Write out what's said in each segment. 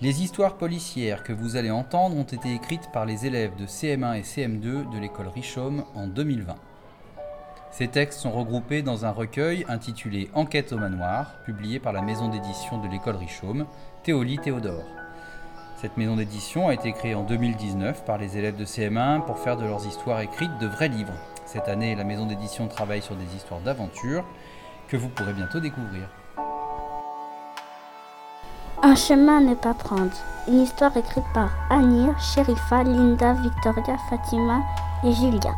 Les histoires policières que vous allez entendre ont été écrites par les élèves de CM1 et CM2 de l'école Richaume en 2020. Ces textes sont regroupés dans un recueil intitulé Enquête au manoir, publié par la maison d'édition de l'école Richaume, Théolie Théodore. Cette maison d'édition a été créée en 2019 par les élèves de CM1 pour faire de leurs histoires écrites de vrais livres. Cette année, la maison d'édition travaille sur des histoires d'aventure que vous pourrez bientôt découvrir. Un chemin à ne pas prendre. Une histoire écrite par Anir, Sherifa, Linda, Victoria, Fatima et Julia.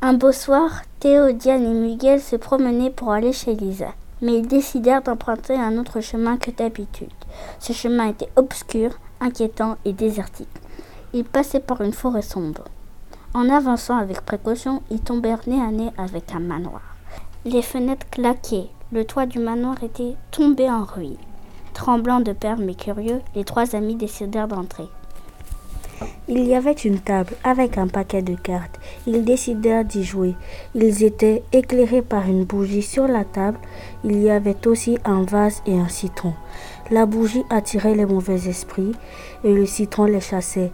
Un beau soir, Théo, Diane et Miguel se promenaient pour aller chez Lisa. Mais ils décidèrent d'emprunter un autre chemin que d'habitude. Ce chemin était obscur, inquiétant et désertique. Ils passaient par une forêt sombre. En avançant avec précaution, ils tombèrent nez à nez avec un manoir. Les fenêtres claquaient, le toit du manoir était tombé en ruine. Tremblant de peur mais curieux, les trois amis décidèrent d'entrer. Il y avait une table avec un paquet de cartes. Ils décidèrent d'y jouer. Ils étaient éclairés par une bougie sur la table. Il y avait aussi un vase et un citron. La bougie attirait les mauvais esprits et le citron les chassait.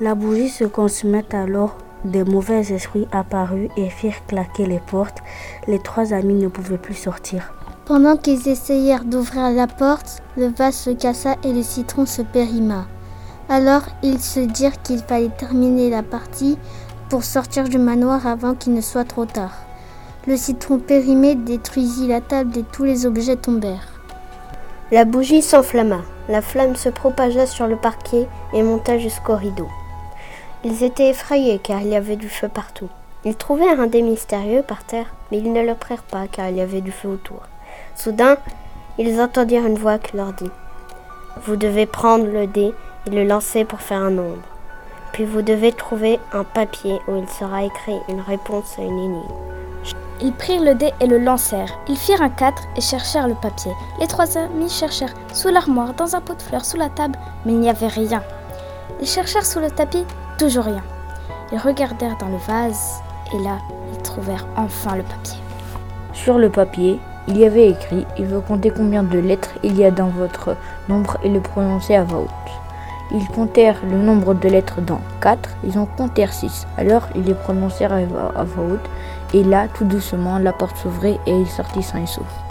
La bougie se consumait alors. Des mauvais esprits apparus et firent claquer les portes. Les trois amis ne pouvaient plus sortir. Pendant qu'ils essayèrent d'ouvrir la porte, le vase se cassa et le citron se périma. Alors ils se dirent qu'il fallait terminer la partie pour sortir du manoir avant qu'il ne soit trop tard. Le citron périmé détruisit la table et tous les objets tombèrent. La bougie s'enflamma. La flamme se propagea sur le parquet et monta jusqu'au rideau. Ils étaient effrayés car il y avait du feu partout. Ils trouvèrent un dé mystérieux par terre, mais ils ne le prirent pas car il y avait du feu autour. Soudain, ils entendirent une voix qui leur dit Vous devez prendre le dé et le lancer pour faire un nombre. Puis vous devez trouver un papier où il sera écrit une réponse à une énigme. Ils prirent le dé et le lancèrent. Ils firent un 4 et cherchèrent le papier. Les trois amis cherchèrent sous l'armoire, dans un pot de fleurs, sous la table, mais il n'y avait rien. Ils cherchèrent sous le tapis, toujours rien. Ils regardèrent dans le vase et là, ils trouvèrent enfin le papier. Sur le papier, il y avait écrit Il veut compter combien de lettres il y a dans votre nombre et le prononcer à voix haute. Ils comptèrent le nombre de lettres dans 4, ils en comptèrent 6. Alors ils les prononcèrent à voix haute, et là, tout doucement, la porte s'ouvrit et il sortit sain et.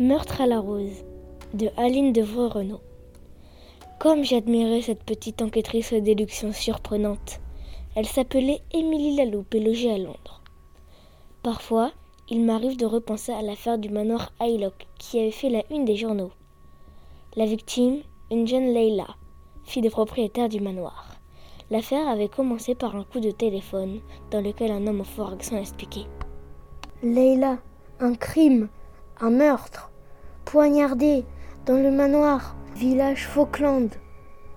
Meurtre à la rose de Aline Devreux-Renaud. Comme j'admirais cette petite enquêtrice aux déductions surprenantes. Elle s'appelait Émilie Laloupe et logeait à Londres. Parfois, il m'arrive de repenser à l'affaire du manoir Highlock qui avait fait la une des journaux. La victime, une jeune Leila, fille des propriétaires du manoir. L'affaire avait commencé par un coup de téléphone dans lequel un homme au fort accent expliquait. Leila, un crime, un meurtre, poignardé dans le manoir, village Falkland.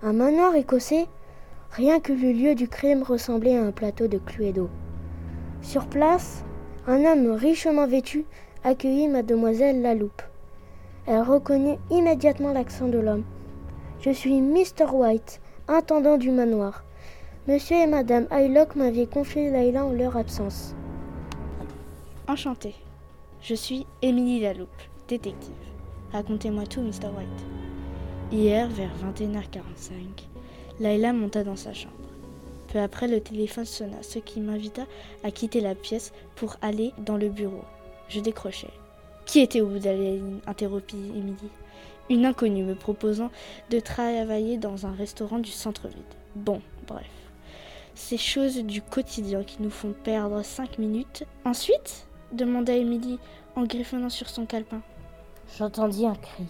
Un manoir écossais Rien que le lieu du crime ressemblait à un plateau de Cluedo. Sur place, un homme richement vêtu accueillit mademoiselle Laloupe. Elle reconnut immédiatement l'accent de l'homme. Je suis Mr. White, intendant du manoir. Monsieur et madame Hylock m'avaient confié Layla en leur absence. Enchanté. Je suis Émilie Laloupe, détective. Racontez-moi tout, Mr. White. Hier, vers 21h45, Laila monta dans sa chambre. Peu après, le téléphone sonna, ce qui m'invita à quitter la pièce pour aller dans le bureau. Je décrochai. Qui était au bout de interrompit Émilie. Une inconnue me proposant de travailler dans un restaurant du centre-ville. Bon, bref. Ces choses du quotidien qui nous font perdre cinq minutes. Ensuite? Demanda Émilie en griffonnant sur son calepin. J'entendis un cri.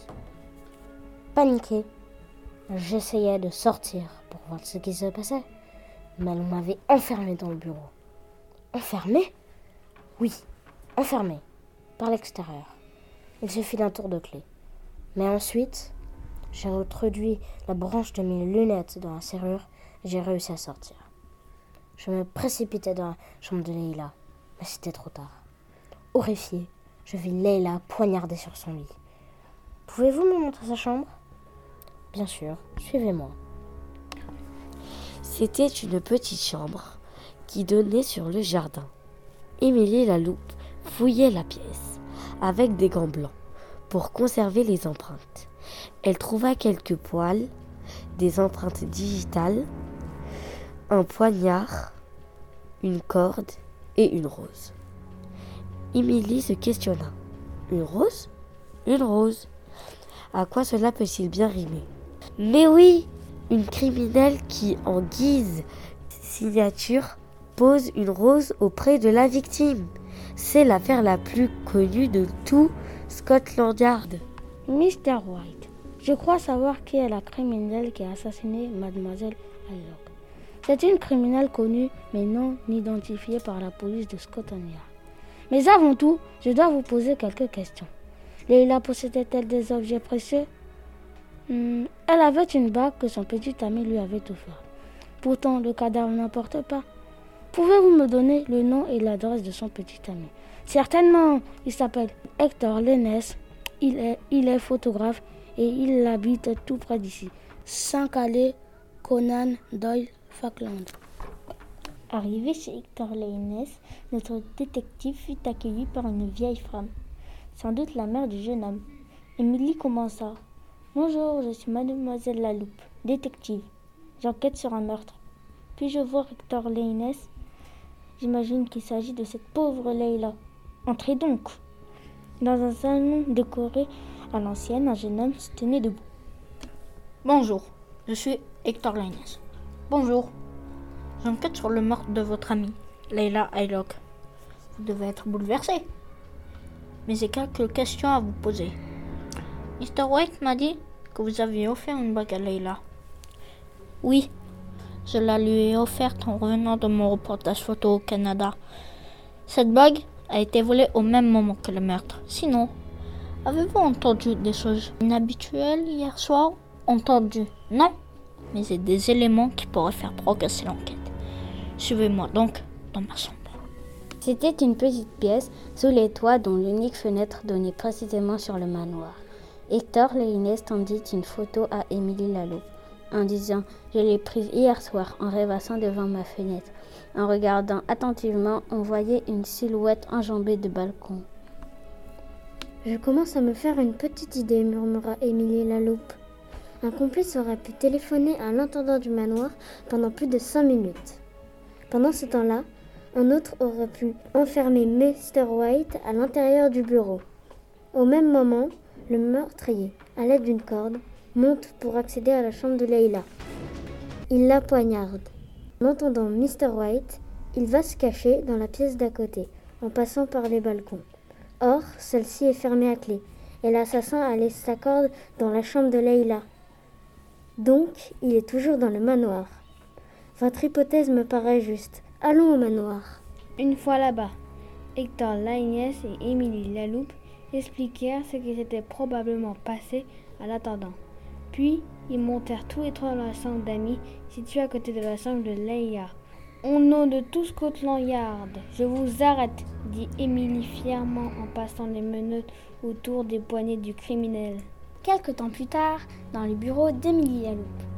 Paniqué, j'essayais de sortir pour voir ce qui se passait, mais on m'avait enfermé dans le bureau. Enfermé? Oui, enfermé, par l'extérieur. Il suffit d'un tour de clé. Mais ensuite, j'ai introduit la branche de mes lunettes dans la serrure et j'ai réussi à sortir. Je me précipitais dans la chambre de Leila, mais c'était trop tard. Horrifié, je vis Leila poignardée sur son lit. Pouvez-vous me montrer sa chambre? Bien sûr, suivez-moi. C'était une petite chambre qui donnait sur le jardin. Émilie la loupe fouillait la pièce avec des gants blancs pour conserver les empreintes. Elle trouva quelques poils, des empreintes digitales, un poignard, une corde et une rose. Émilie se questionna. Une rose? Une rose. À quoi cela peut-il bien rimer? Mais oui Une criminelle qui, en guise signature, pose une rose auprès de la victime. C'est l'affaire la plus connue de tout Scotland Yard. Mr. White, je crois savoir qui est la criminelle qui a assassiné mademoiselle Alloc. C'est une criminelle connue mais non identifiée par la police de Scotland Yard. Mais avant tout, je dois vous poser quelques questions. Leila possédait-elle des objets précieux? Hmm, Elle avait une bague que son petit ami lui avait offert. Pourtant, le cadavre n'importe pas. Pouvez-vous me donner le nom et l'adresse de son petit ami? Certainement, il s'appelle Hector est, il est photographe et il habite tout près d'ici. 5 allées Conan Doyle Falkland. Arrivé chez Hector Lennes, notre détective fut accueilli par une vieille femme, sans doute la mère du jeune homme. Émilie commença. Bonjour, je suis mademoiselle Laloupe, détective. J'enquête sur un meurtre. Puis-je voir Hector Lennes J'imagine qu'il s'agit de cette pauvre Leila. Entrez donc. Dans un salon décoré à l'ancienne, un jeune homme se tenait debout. Bonjour, je suis Hector Lennes. Bonjour. J'enquête sur le meurtre de votre amie, Leila Aylock. Vous devez être bouleversé. Mais j'ai quelques questions à vous poser. Mr. White m'a dit que vous aviez offert une bague à Leila. Oui, je la lui ai offerte en revenant de mon reportage photo au Canada. Cette bague a été volée au même moment que le meurtre. Sinon, avez-vous entendu des choses inhabituelles hier soir? Entendu Non, mais c'est des éléments qui pourraient faire progresser l'enquête. Suivez-moi donc dans ma chambre. C'était une petite pièce sous les toits dont l'unique fenêtre donnait précisément sur le manoir. Hector Leines tendit une photo à Émilie Laloupe en disant Je l'ai prise hier soir en rêvassant devant ma fenêtre. En regardant attentivement, on voyait une silhouette enjambée de balcon. Je commence à me faire une petite idée, murmura Émilie Laloupe. Un complice aurait pu téléphoner à l'intendant du manoir pendant plus de cinq minutes. Pendant ce temps-là, un autre aurait pu enfermer Mr. White à l'intérieur du bureau. Au même moment, le meurtrier, à l'aide d'une corde, monte pour accéder à la chambre de Leila. Il la poignarde. En entendant Mr. White, il va se cacher dans la pièce d'à côté, en passant par les balcons. Or, celle-ci est fermée à clé, et l'assassin a laissé sa corde dans la chambre de Leila. Donc, il est toujours dans le manoir. Votre hypothèse me paraît juste. Allons au manoir. Une fois là-bas, Hector Lagnès et Émilie Laloupe expliquèrent ce qui s'était probablement passé à l'attendant. Puis, ils montèrent tous les trois dans la chambre d'amis située à côté de la chambre de Leia. Au nom de tout Scotland Yard, je vous arrête, dit Émilie fièrement en passant les menottes autour des poignets du criminel. Quelque temps plus tard, dans le bureau d'Émilie Laloupe.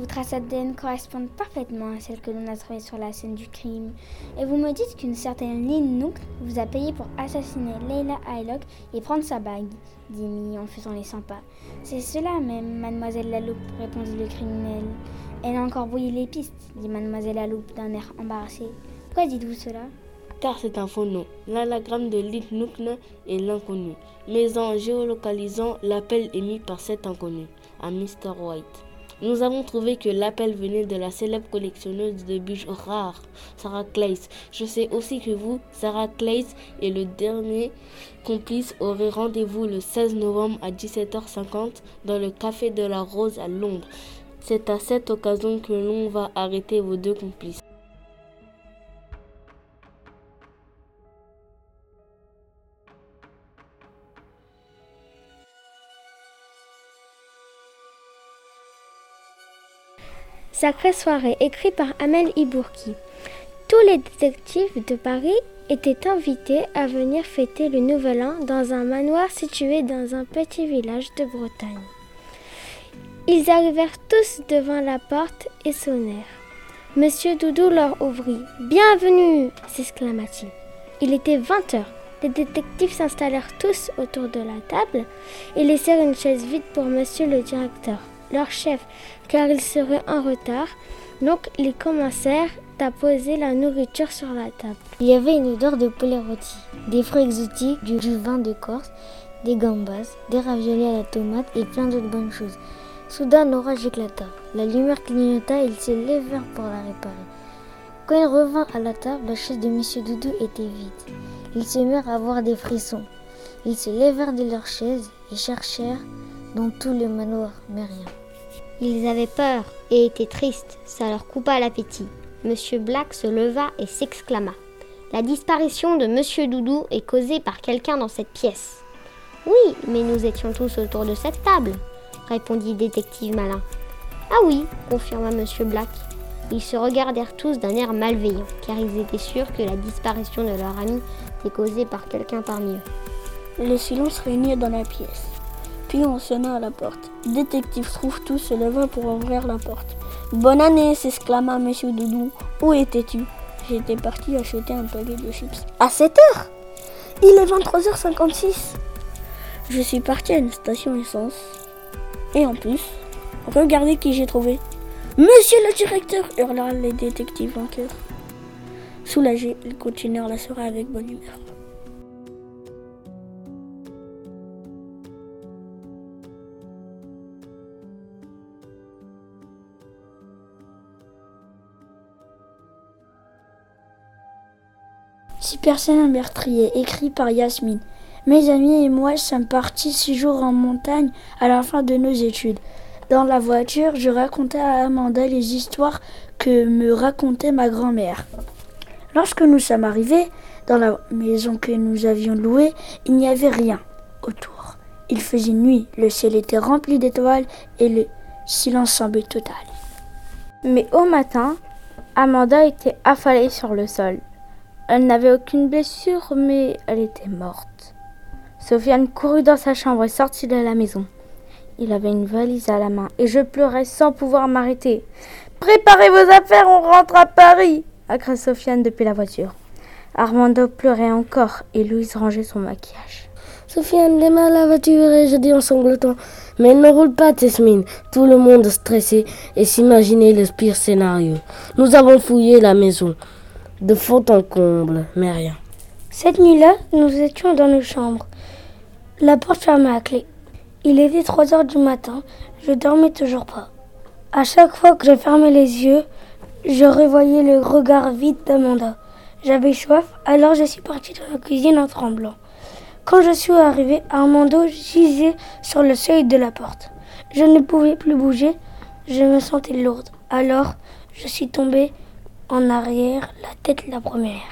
Vos traces ADN correspondent parfaitement à celles que l'on a trouvées sur la scène du crime. Et vous me dites qu'une certaine Lynn Nook vous a payé pour assassiner Leila Hylock et prendre sa bague, dit Emily en faisant les 100 pas. C'est cela même, mademoiselle Laloupe, répondit le criminel. Elle a encore brouillé les pistes, dit mademoiselle Laloupe d'un air embarrassé. Pourquoi dites-vous cela? Car c'est un faux nom. L'anagramme de Lynn Nook est l'inconnu. Mais en géolocalisant l'appel émis par cet inconnu, à Mr. White. Nous avons trouvé que l'appel venait de la célèbre collectionneuse de bijoux rares, Sarah Claes. Je sais aussi que vous, Sarah Claes, et le dernier complice aurez rendez-vous le 16 novembre à 17h50 dans le Café de la Rose à Londres. C'est à cette occasion que l'on va arrêter vos deux complices. Sacrée soirée, écrit par Amel Ibourki. Tous les détectives de Paris étaient invités à venir fêter le Nouvel An dans un manoir situé dans un petit village de Bretagne. Ils arrivèrent tous devant la porte et sonnèrent. Monsieur Doudou leur ouvrit. Bienvenue s'exclama-t-il. Il était vingt heures. Les détectives s'installèrent tous autour de la table et laissèrent une chaise vide pour monsieur le directeur, leur chef, car il serait en retard. Donc ils commencèrent à poser la nourriture sur la table. Il y avait une odeur de poulet rôti, des fruits exotiques, du, vin de Corse, des gambas, des raviolis à la tomate et plein d'autres bonnes choses. Soudain, un orage éclata. La lumière clignota et ils se levèrent pour la réparer. Quand il revint à la table, la chaise de Monsieur Doudou était vide. Ils se mirent à avoir des frissons. Ils se levèrent de leur chaise et cherchèrent dans tout le manoir, mais rien. Ils avaient peur et étaient tristes. Ça leur coupa l'appétit. Monsieur Black se leva et s'exclama. La disparition de Monsieur Doudou est causée par quelqu'un dans cette pièce. Oui, mais nous étions tous autour de cette table, répondit détective malin. Ah oui, confirma Monsieur Black. Ils se regardèrent tous d'un air malveillant, car ils étaient sûrs que la disparition de leur ami était causée par quelqu'un parmi eux. Le silence régnait dans la pièce. Puis on sonna à la porte. Détective Trouve-Tout se leva pour ouvrir la porte. Bonne année s'exclama Monsieur Doudou. Où étais-tu? J'étais parti acheter un paquet de chips. À 7 heures? Il est 23h56. Je suis parti à une station essence. Et en plus, regardez qui j'ai trouvé. Monsieur le directeur hurlèrent les détectives en chœur. Soulagés, ils continuèrent la soirée avec bonne humeur. Un meurtrier, écrit par Yasmine. Mes amis et moi sommes partis six jours en montagne à la fin de nos études. Dans la voiture, je racontais à Amanda les histoires que me racontait ma grand-mère. Lorsque nous sommes arrivés dans la maison que nous avions louée, il n'y avait rien autour. Il faisait nuit, le ciel était rempli d'étoiles et le silence semblait total. Mais au matin, Amanda était affalée sur le sol. Elle n'avait aucune blessure, mais elle était morte. Sofiane courut dans sa chambre et sortit de la maison. Il avait une valise à la main et je pleurais sans pouvoir m'arrêter. Préparez vos affaires, on rentre à Paris a crié Sofiane depuis la voiture. Armando pleurait encore et Louise rangeait son maquillage. Sofiane démarre la voiture et je dis en sanglotant Mais ne roule pas, Tesmine. Tout le monde stressé et s'imaginait le pire scénario. Nous avons fouillé la maison de fond en comble, mais rien. Cette nuit-là, nous étions dans nos chambres. La porte fermée à clé. Il était 3 heures du matin, je dormais toujours pas. À chaque fois que je fermais les yeux, je revoyais le regard vide d'Amanda. J'avais soif, alors je suis partie dans la cuisine en tremblant. Quand je suis arrivée, Armando gisait sur le seuil de la porte. Je ne pouvais plus bouger, je me sentais lourde. Alors, je suis tombée en arrière, la tête la première.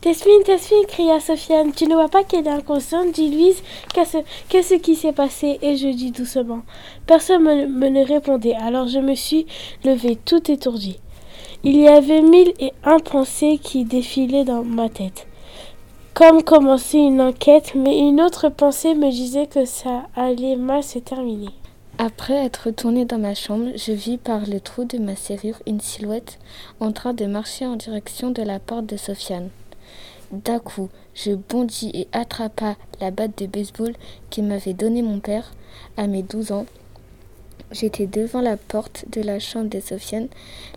Tesmine, Tesmine, cria Sofiane, tu ne vois pas qu'elle est inconsciente? Dit Louise, qu'est-ce qui s'est passé? Et je dis doucement. Personne me, me ne répondait, alors je me suis levée tout étourdie. Il y avait mille et un pensées qui défilaient dans ma tête. Comme commencer une enquête, mais une autre pensée me disait que ça allait mal se terminer. Après être retournée dans ma chambre, je vis par le trou de ma serrure une silhouette en train de marcher en direction de la porte de Sofiane. D'un coup, je bondis et attrapa la batte de baseball qui m'avait donné mon père à mes douze ans. J'étais devant la porte de la chambre de Sofiane.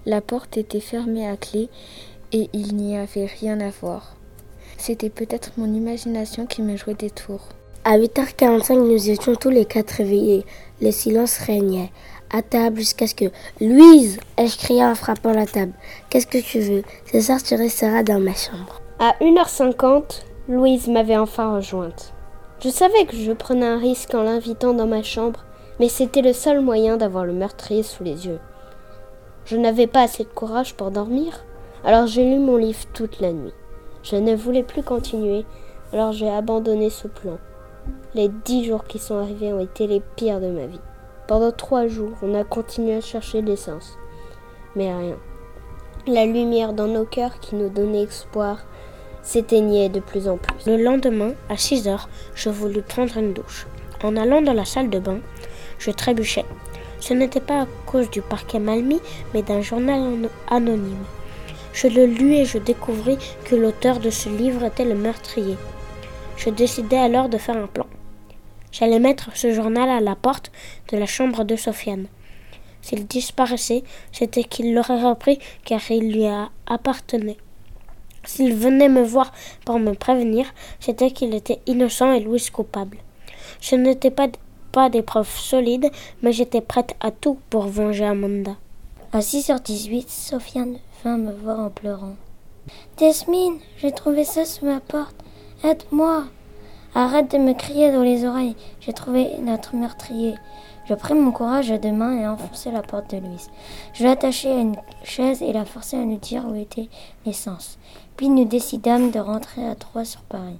La porte était fermée à clé et il n'y avait rien à voir. C'était peut-être mon imagination qui me jouait des tours. À 8h45, nous étions tous les quatre réveillés. Le silence régnait à table jusqu'à ce que Louise, ai-je crié en frappant la table. Qu'est-ce que tu veux? Ce soir, tu resteras dans ma chambre. À 1h50, Louise m'avait enfin rejointe. Je savais que je prenais un risque en l'invitant dans ma chambre, mais c'était le seul moyen d'avoir le meurtrier sous les yeux. Je n'avais pas assez de courage pour dormir, alors j'ai lu mon livre toute la nuit. Je ne voulais plus continuer, alors j'ai abandonné ce plan. Les dix jours qui sont arrivés ont été les pires de ma vie. Pendant trois jours, on a continué à chercher l'essence. Mais rien. La lumière dans nos cœurs qui nous donnait espoir s'éteignait de plus en plus. Le lendemain, à 6 heures, je voulus prendre une douche. En allant dans la salle de bain, je trébuchais. Ce n'était pas à cause du parquet mal mis, mais d'un journal anonyme. Je le lus et je découvris que l'auteur de ce livre était le meurtrier. Je décidai alors de faire un plan. J'allais mettre ce journal à la porte de la chambre de Sofiane. S'il disparaissait, c'était qu'il l'aurait repris car il lui appartenait. S'il venait me voir pour me prévenir, c'était qu'il était innocent et Louise coupable. Ce n'était pas, pas des preuves solides, mais j'étais prête à tout pour venger Amanda. À 6h18, Sofiane vint me voir en pleurant. Desmine, j'ai trouvé ça sous ma porte. Aide-moi. Arrête de me crier dans les oreilles. J'ai trouvé notre meurtrier. Je pris mon courage à deux mains et enfonçai la porte de Louise. Je l'attachai à une chaise et la forçai à nous dire où était l'essence. Puis nous décidâmes de rentrer à trois sur Paris.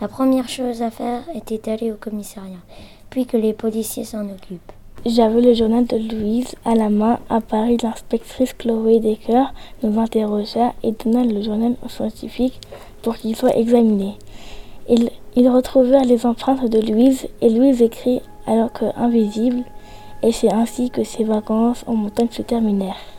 La première chose à faire était d'aller au commissariat, puis que les policiers s'en occupent. J'avais le journal de Louise à la main. À Paris, l'inspectrice Chloé Decker nous interrogea et donna le journal aux scientifiques pour qu'il soit examiné. Ils, retrouvèrent les empreintes de Louise et Louise écrit alors que invisible, et c'est ainsi que ses vacances en montagne se terminèrent.